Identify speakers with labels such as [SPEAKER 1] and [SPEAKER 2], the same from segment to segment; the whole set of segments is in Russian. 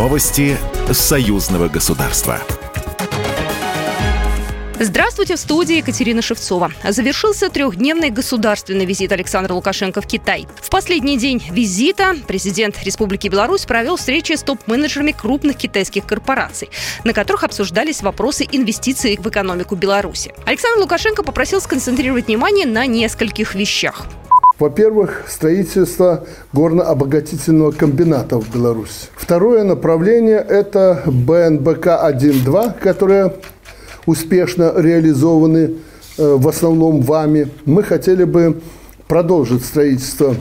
[SPEAKER 1] Новости союзного государства.
[SPEAKER 2] Здравствуйте, в студии Екатерина Шевцова. Завершился трехдневный государственный визит Александра Лукашенко в Китай. В последний день визита президент Республики Беларусь провел встречи с топ-менеджерами крупных китайских корпораций, на которых обсуждались вопросы инвестиций в экономику Беларуси. Александр Лукашенко попросил сконцентрировать внимание на нескольких вещах.
[SPEAKER 3] Во-первых, строительство горно-обогатительного комбината в Беларуси. Второе направление – это БНБК-1-2, которое успешно реализованы э, в основном вами. Мы хотели бы продолжить строительство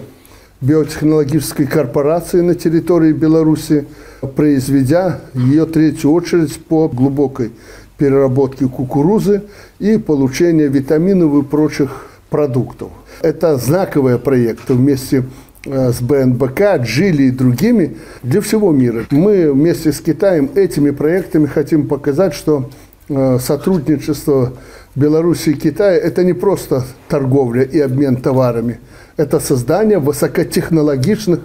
[SPEAKER 3] биотехнологической корпорации на территории Беларуси, произведя ее третью очередь по глубокой переработке кукурузы и получения витаминов и прочих продуктов. Это знаковые проекты вместе э, с БНБК, Джили и другими для всего мира. Мы вместе с Китаем этими проектами хотим показать, что Э, сотрудничество Беларуси и Китая – это не просто торговля и обмен товарами, это создание высокотехнологичных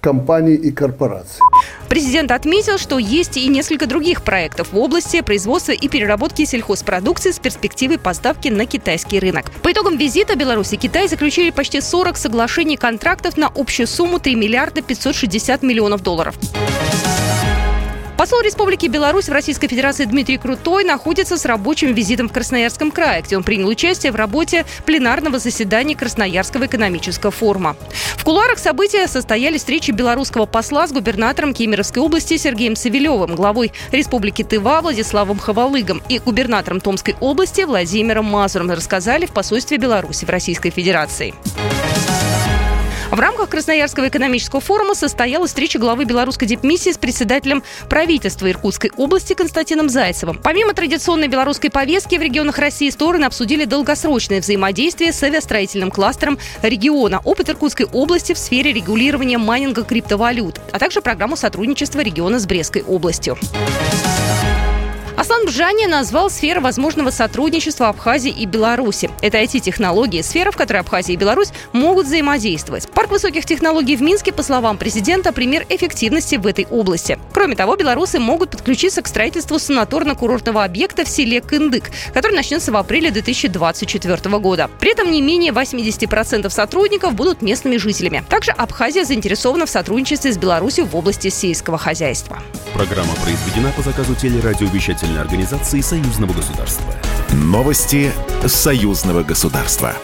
[SPEAKER 3] компаний и корпораций.
[SPEAKER 2] Президент отметил, что есть и несколько других проектов в области производства и переработки сельхозпродукции с перспективой поставки на китайский рынок. По итогам визита Беларусь и Китай заключили почти 40 соглашений контрактов на общую сумму 3 миллиарда 560 миллионов долларов. Посол Республики Беларусь в Российской Федерации Дмитрий Крутой находится с рабочим визитом в Красноярском крае, где он принял участие в работе пленарного заседания Красноярского экономического форума. В кулуарах события состоялись встречи белорусского посла с губернатором Кемеровской области Сергеем Савелевым, главой Республики Тыва Владиславом Хавалыгом и губернатором Томской области Владимиром Мазуром рассказали в посольстве Беларуси в Российской Федерации. В рамках Красноярского экономического форума состоялась встреча главы белорусской дипмиссии с председателем правительства Иркутской области Константином Зайцевым. Помимо традиционной белорусской повестки в регионах России стороны обсудили долгосрочное взаимодействие с авиастроительным кластером региона, опыт Иркутской области в сфере регулирования майнинга криптовалют, а также программу сотрудничества региона с Брестской областью. Аслан Бжани назвал сферу возможного сотрудничества Абхазии и Беларуси. Это IT-технологии, сфера, в которой Абхазия и Беларусь могут взаимодействовать. Парк высоких технологий в Минске, по словам президента, пример эффективности в этой области. Кроме того, белорусы могут подключиться к строительству санаторно-курортного объекта в селе Кындык, который начнется в апреле 2024 года. При этом не менее 80% сотрудников будут местными жителями. Также Абхазия заинтересована в сотрудничестве с Беларусью в области сельского хозяйства.
[SPEAKER 1] Программа произведена по заказу телерадиовещательной организации Союзного государства. Новости Союзного государства.